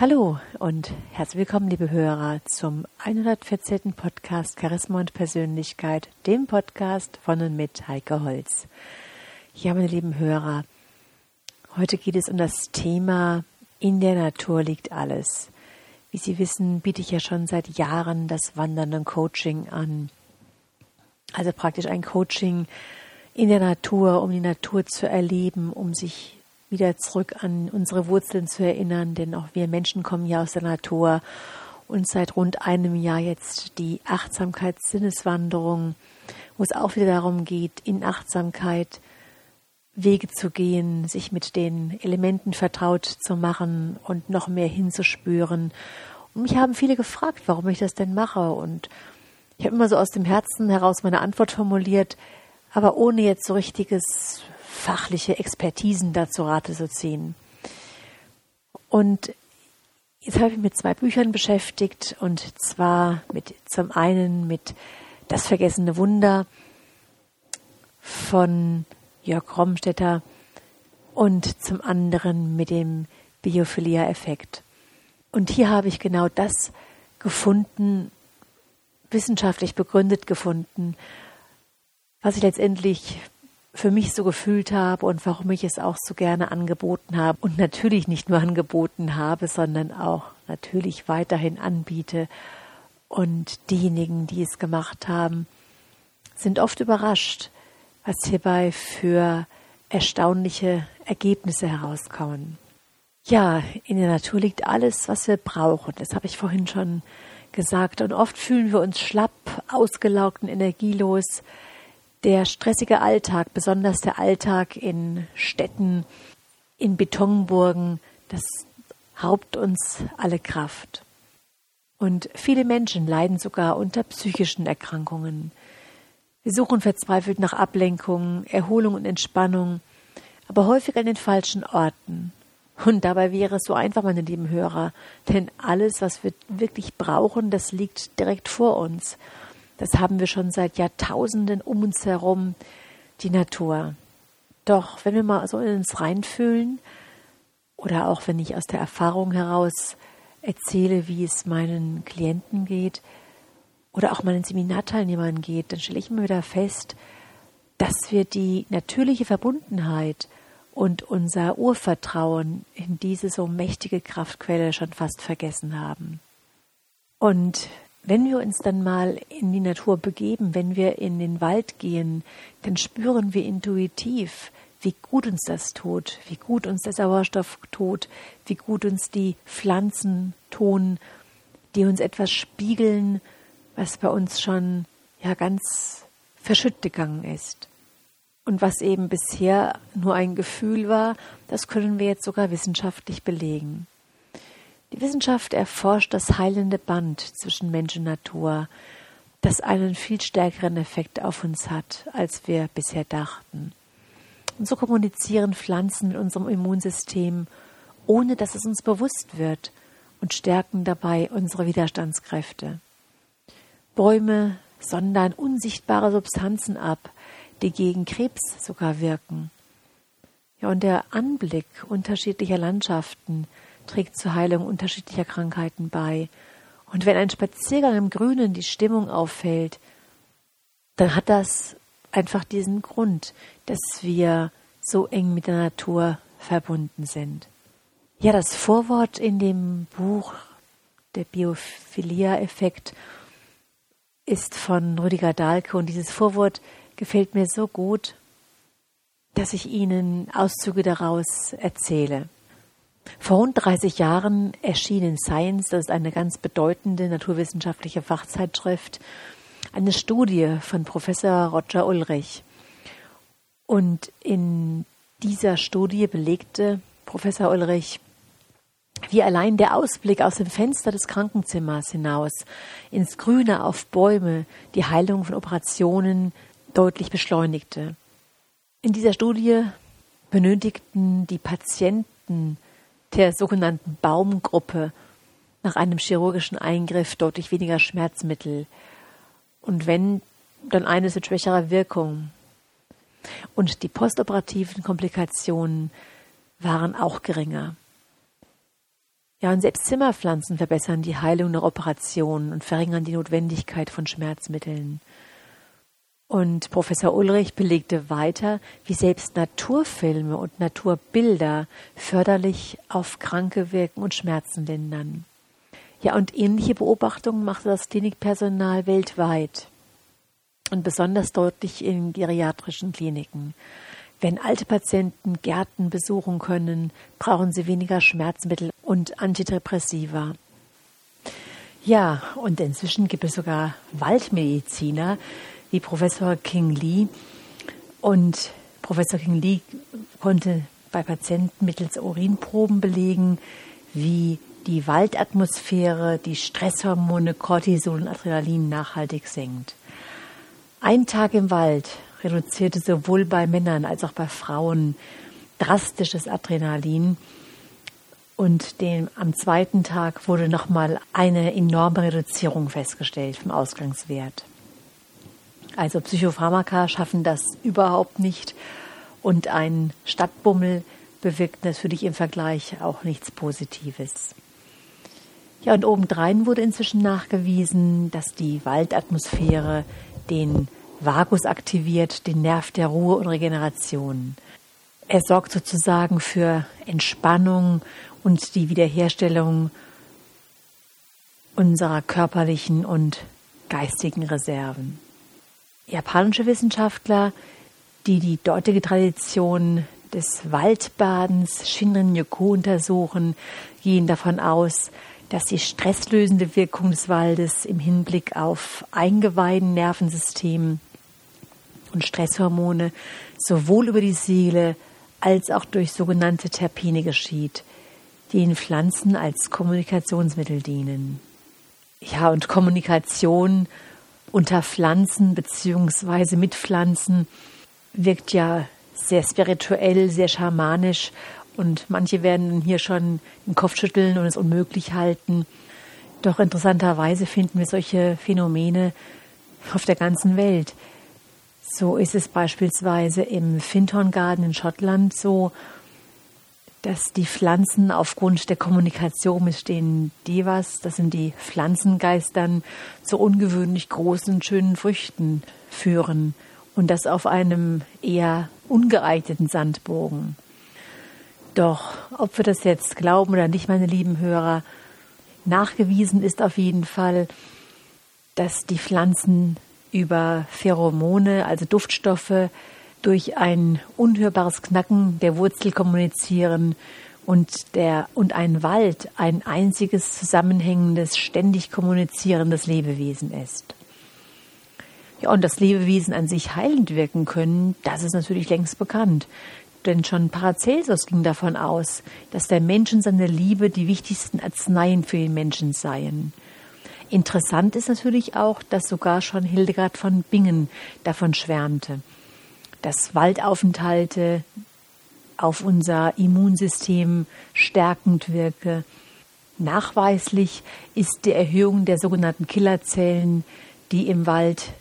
Hallo und herzlich willkommen, liebe Hörer, zum 114. Podcast Charisma und Persönlichkeit, dem Podcast von und mit Heike Holz. Ja, meine lieben Hörer, heute geht es um das Thema In der Natur liegt alles. Wie Sie wissen, biete ich ja schon seit Jahren das Wandern und Coaching an. Also praktisch ein Coaching in der Natur, um die Natur zu erleben, um sich wieder zurück an unsere Wurzeln zu erinnern, denn auch wir Menschen kommen ja aus der Natur und seit rund einem Jahr jetzt die Achtsamkeitssinneswanderung, wo es auch wieder darum geht, in Achtsamkeit Wege zu gehen, sich mit den Elementen vertraut zu machen und noch mehr hinzuspüren. Und mich haben viele gefragt, warum ich das denn mache. Und ich habe immer so aus dem Herzen heraus meine Antwort formuliert, aber ohne jetzt so richtiges fachliche Expertisen dazu Rate zu ziehen. Und jetzt habe ich mich mit zwei Büchern beschäftigt und zwar mit zum einen mit Das vergessene Wunder von Jörg Romstetter und zum anderen mit dem Biophilia-Effekt. Und hier habe ich genau das gefunden, wissenschaftlich begründet gefunden, was ich letztendlich für mich so gefühlt habe und warum ich es auch so gerne angeboten habe und natürlich nicht nur angeboten habe, sondern auch natürlich weiterhin anbiete. Und diejenigen, die es gemacht haben, sind oft überrascht, was hierbei für erstaunliche Ergebnisse herauskommen. Ja, in der Natur liegt alles, was wir brauchen. Das habe ich vorhin schon gesagt. Und oft fühlen wir uns schlapp, ausgelaugt und energielos, der stressige Alltag, besonders der Alltag in Städten, in Betonburgen, das raubt uns alle Kraft. Und viele Menschen leiden sogar unter psychischen Erkrankungen. Wir suchen verzweifelt nach Ablenkung, Erholung und Entspannung, aber häufig an den falschen Orten. Und dabei wäre es so einfach, meine lieben Hörer, denn alles, was wir wirklich brauchen, das liegt direkt vor uns. Das haben wir schon seit Jahrtausenden um uns herum, die Natur. Doch wenn wir mal so in uns reinfühlen, oder auch wenn ich aus der Erfahrung heraus erzähle, wie es meinen Klienten geht, oder auch meinen Seminarteilnehmern geht, dann stelle ich immer wieder fest, dass wir die natürliche Verbundenheit und unser Urvertrauen in diese so mächtige Kraftquelle schon fast vergessen haben. Und wenn wir uns dann mal in die Natur begeben, wenn wir in den Wald gehen, dann spüren wir intuitiv, wie gut uns das tut, wie gut uns der Sauerstoff tut, wie gut uns die Pflanzen tun, die uns etwas spiegeln, was bei uns schon ja ganz verschütt gegangen ist. Und was eben bisher nur ein Gefühl war, das können wir jetzt sogar wissenschaftlich belegen. Die Wissenschaft erforscht das heilende Band zwischen Mensch und Natur, das einen viel stärkeren Effekt auf uns hat, als wir bisher dachten. Und so kommunizieren Pflanzen mit unserem Immunsystem, ohne dass es uns bewusst wird, und stärken dabei unsere Widerstandskräfte. Bäume sondern unsichtbare Substanzen ab, die gegen Krebs sogar wirken. Ja, und der Anblick unterschiedlicher Landschaften trägt zur Heilung unterschiedlicher Krankheiten bei. Und wenn ein Spaziergang im Grünen die Stimmung auffällt, dann hat das einfach diesen Grund, dass wir so eng mit der Natur verbunden sind. Ja, das Vorwort in dem Buch Der Biophilia-Effekt ist von Rüdiger Dahlke und dieses Vorwort gefällt mir so gut, dass ich Ihnen Auszüge daraus erzähle. Vor rund 30 Jahren erschien in Science, das ist eine ganz bedeutende naturwissenschaftliche Fachzeitschrift, eine Studie von Professor Roger Ulrich. Und in dieser Studie belegte Professor Ulrich, wie allein der Ausblick aus dem Fenster des Krankenzimmers hinaus ins Grüne auf Bäume die Heilung von Operationen deutlich beschleunigte. In dieser Studie benötigten die Patienten der sogenannten Baumgruppe nach einem chirurgischen Eingriff deutlich weniger Schmerzmittel. Und wenn, dann eines mit schwächerer Wirkung. Und die postoperativen Komplikationen waren auch geringer. Ja, und selbst Zimmerpflanzen verbessern die Heilung nach Operationen und verringern die Notwendigkeit von Schmerzmitteln. Und Professor Ulrich belegte weiter, wie selbst Naturfilme und Naturbilder förderlich auf Kranke wirken und Schmerzen lindern. Ja, und ähnliche Beobachtungen machte das Klinikpersonal weltweit und besonders deutlich in geriatrischen Kliniken. Wenn alte Patienten Gärten besuchen können, brauchen sie weniger Schmerzmittel und Antidepressiva. Ja, und inzwischen gibt es sogar Waldmediziner wie Professor King Lee. Und Professor King Lee konnte bei Patienten mittels Urinproben belegen, wie die Waldatmosphäre die Stresshormone Cortisol und Adrenalin nachhaltig senkt. Ein Tag im Wald reduzierte sowohl bei Männern als auch bei Frauen drastisches Adrenalin. Und dem, am zweiten Tag wurde nochmal eine enorme Reduzierung festgestellt vom Ausgangswert. Also Psychopharmaka schaffen das überhaupt nicht. Und ein Stadtbummel bewirkt natürlich im Vergleich auch nichts Positives. Ja, und obendrein wurde inzwischen nachgewiesen, dass die Waldatmosphäre den Vagus aktiviert, den Nerv der Ruhe und Regeneration. Er sorgt sozusagen für Entspannung und die Wiederherstellung unserer körperlichen und geistigen Reserven. Japanische Wissenschaftler, die die dortige Tradition des Waldbadens Shinrin-yoku untersuchen, gehen davon aus, dass die stresslösende Wirkung des Waldes im Hinblick auf Eingeweiden, Nervensystem und Stresshormone sowohl über die Seele als auch durch sogenannte Terpene geschieht, die in Pflanzen als Kommunikationsmittel dienen. Ja, und Kommunikation unter Pflanzen beziehungsweise mit Pflanzen wirkt ja sehr spirituell, sehr schamanisch und manche werden hier schon den Kopf schütteln und es unmöglich halten. Doch interessanterweise finden wir solche Phänomene auf der ganzen Welt. So ist es beispielsweise im Finton Garden in Schottland so, dass die Pflanzen aufgrund der Kommunikation mit den Devas, das sind die Pflanzengeistern, zu ungewöhnlich großen schönen Früchten führen und das auf einem eher ungeeigneten Sandbogen. Doch ob wir das jetzt glauben oder nicht, meine lieben Hörer, nachgewiesen ist auf jeden Fall, dass die Pflanzen über Pheromone, also Duftstoffe, durch ein unhörbares Knacken der Wurzel kommunizieren und der und ein Wald ein einziges zusammenhängendes, ständig kommunizierendes Lebewesen ist. Ja, und dass Lebewesen an sich heilend wirken können, das ist natürlich längst bekannt. Denn schon Paracelsus ging davon aus, dass der Mensch und seine Liebe die wichtigsten Arzneien für den Menschen seien. Interessant ist natürlich auch, dass sogar schon Hildegard von Bingen davon schwärmte, dass Waldaufenthalte auf unser Immunsystem stärkend wirke. Nachweislich ist die Erhöhung der sogenannten Killerzellen, die im Wald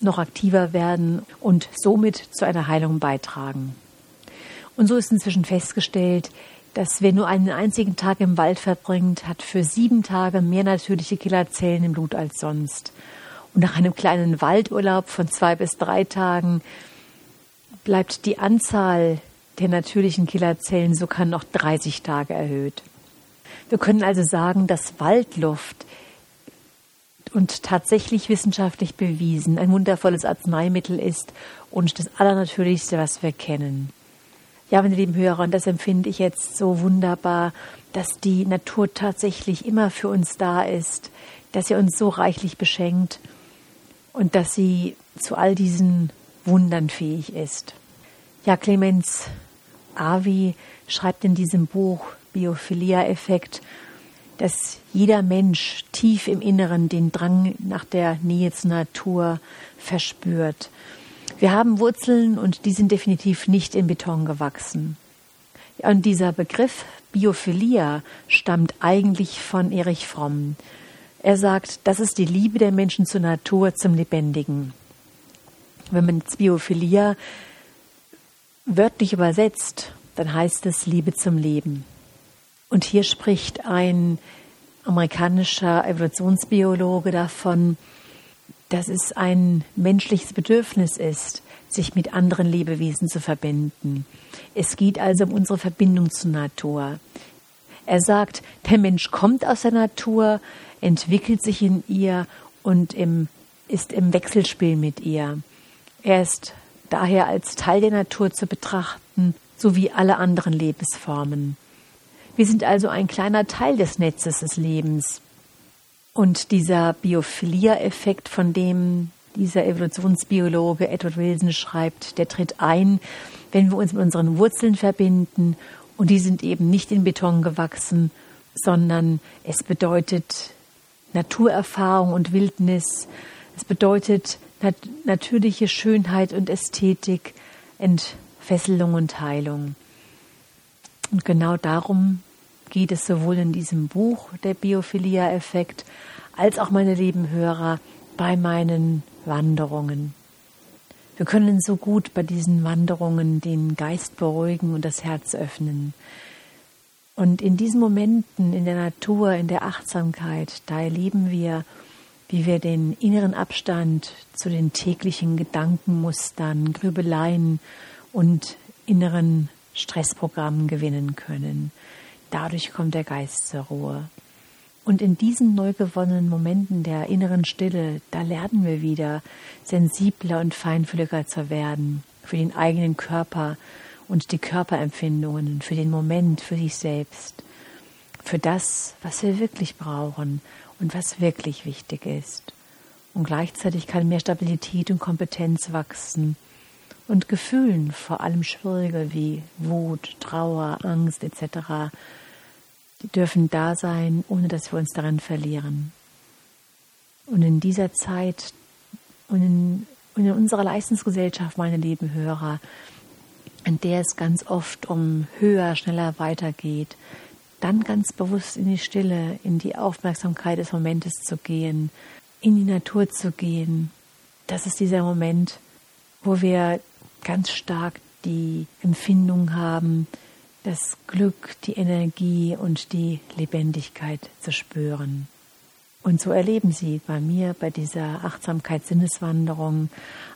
noch aktiver werden und somit zu einer Heilung beitragen. Und so ist inzwischen festgestellt, dass wer nur einen einzigen Tag im Wald verbringt, hat für sieben Tage mehr natürliche Killerzellen im Blut als sonst. Und nach einem kleinen Waldurlaub von zwei bis drei Tagen bleibt die Anzahl der natürlichen Killerzellen sogar noch 30 Tage erhöht. Wir können also sagen, dass Waldluft und tatsächlich wissenschaftlich bewiesen ein wundervolles Arzneimittel ist und das Allernatürlichste, was wir kennen. Ja, meine lieben Hörer, und das empfinde ich jetzt so wunderbar, dass die Natur tatsächlich immer für uns da ist, dass sie uns so reichlich beschenkt und dass sie zu all diesen Wundern fähig ist. Ja, Clemens Avi schreibt in diesem Buch Biophilia-Effekt, dass jeder Mensch tief im Inneren den Drang nach der Nähe zur Natur verspürt. Wir haben Wurzeln und die sind definitiv nicht in Beton gewachsen. Und dieser Begriff Biophilia stammt eigentlich von Erich Fromm. Er sagt, das ist die Liebe der Menschen zur Natur, zum Lebendigen. Wenn man Biophilia wörtlich übersetzt, dann heißt es Liebe zum Leben. Und hier spricht ein amerikanischer Evolutionsbiologe davon, dass es ein menschliches Bedürfnis ist, sich mit anderen Lebewesen zu verbinden. Es geht also um unsere Verbindung zur Natur. Er sagt, der Mensch kommt aus der Natur, entwickelt sich in ihr und im, ist im Wechselspiel mit ihr. Er ist daher als Teil der Natur zu betrachten, so wie alle anderen Lebensformen. Wir sind also ein kleiner Teil des Netzes des Lebens. Und dieser Biophilia-Effekt, von dem dieser Evolutionsbiologe Edward Wilson schreibt, der tritt ein, wenn wir uns mit unseren Wurzeln verbinden. Und die sind eben nicht in Beton gewachsen, sondern es bedeutet Naturerfahrung und Wildnis. Es bedeutet nat natürliche Schönheit und Ästhetik, Entfesselung und Heilung. Und genau darum geht es sowohl in diesem Buch, der Biophilia-Effekt, als auch, meine lieben Hörer, bei meinen Wanderungen. Wir können so gut bei diesen Wanderungen den Geist beruhigen und das Herz öffnen. Und in diesen Momenten in der Natur, in der Achtsamkeit, da erleben wir, wie wir den inneren Abstand zu den täglichen Gedankenmustern, Grübeleien und inneren Stressprogrammen gewinnen können. Dadurch kommt der Geist zur Ruhe. Und in diesen neu gewonnenen Momenten der inneren Stille, da lernen wir wieder, sensibler und feinfühliger zu werden für den eigenen Körper und die Körperempfindungen, für den Moment, für sich selbst, für das, was wir wirklich brauchen und was wirklich wichtig ist. Und gleichzeitig kann mehr Stabilität und Kompetenz wachsen und Gefühlen, vor allem schwierige wie Wut, Trauer, Angst etc., die dürfen da sein, ohne dass wir uns daran verlieren. Und in dieser Zeit und in, und in unserer Leistungsgesellschaft, meine lieben Hörer, in der es ganz oft um höher, schneller weitergeht, dann ganz bewusst in die Stille, in die Aufmerksamkeit des Momentes zu gehen, in die Natur zu gehen. Das ist dieser Moment, wo wir ganz stark die Empfindung haben, das Glück, die Energie und die Lebendigkeit zu spüren. Und so erleben Sie bei mir bei dieser Achtsamkeit-Sinneswanderung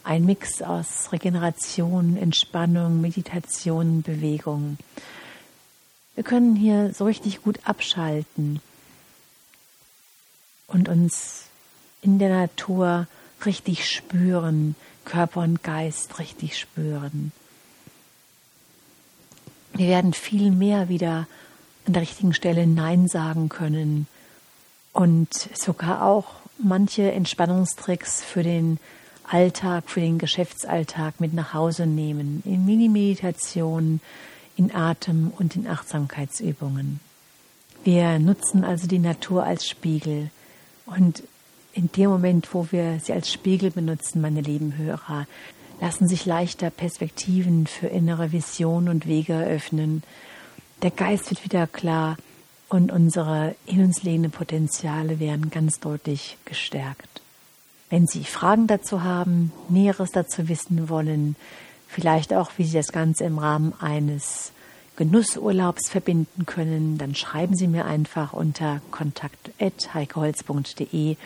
ein Mix aus Regeneration, Entspannung, Meditation, Bewegung. Wir können hier so richtig gut abschalten und uns in der Natur richtig spüren, Körper und Geist richtig spüren. Wir werden viel mehr wieder an der richtigen Stelle Nein sagen können und sogar auch manche Entspannungstricks für den Alltag, für den Geschäftsalltag mit nach Hause nehmen, in Mini-Meditationen, in Atem- und in Achtsamkeitsübungen. Wir nutzen also die Natur als Spiegel und in dem Moment, wo wir sie als Spiegel benutzen, meine lieben Hörer, lassen sich leichter Perspektiven für innere Vision und Wege eröffnen. Der Geist wird wieder klar und unsere in uns liegenden Potenziale werden ganz deutlich gestärkt. Wenn Sie Fragen dazu haben, Näheres dazu wissen wollen, vielleicht auch, wie Sie das Ganze im Rahmen eines Genussurlaubs verbinden können, dann schreiben Sie mir einfach unter kontakt.heikeholz.de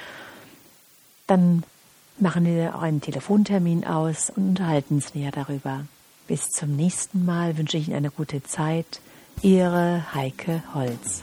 dann machen wir auch einen Telefontermin aus und unterhalten uns näher darüber. Bis zum nächsten Mal wünsche ich Ihnen eine gute Zeit. Ihre Heike Holz.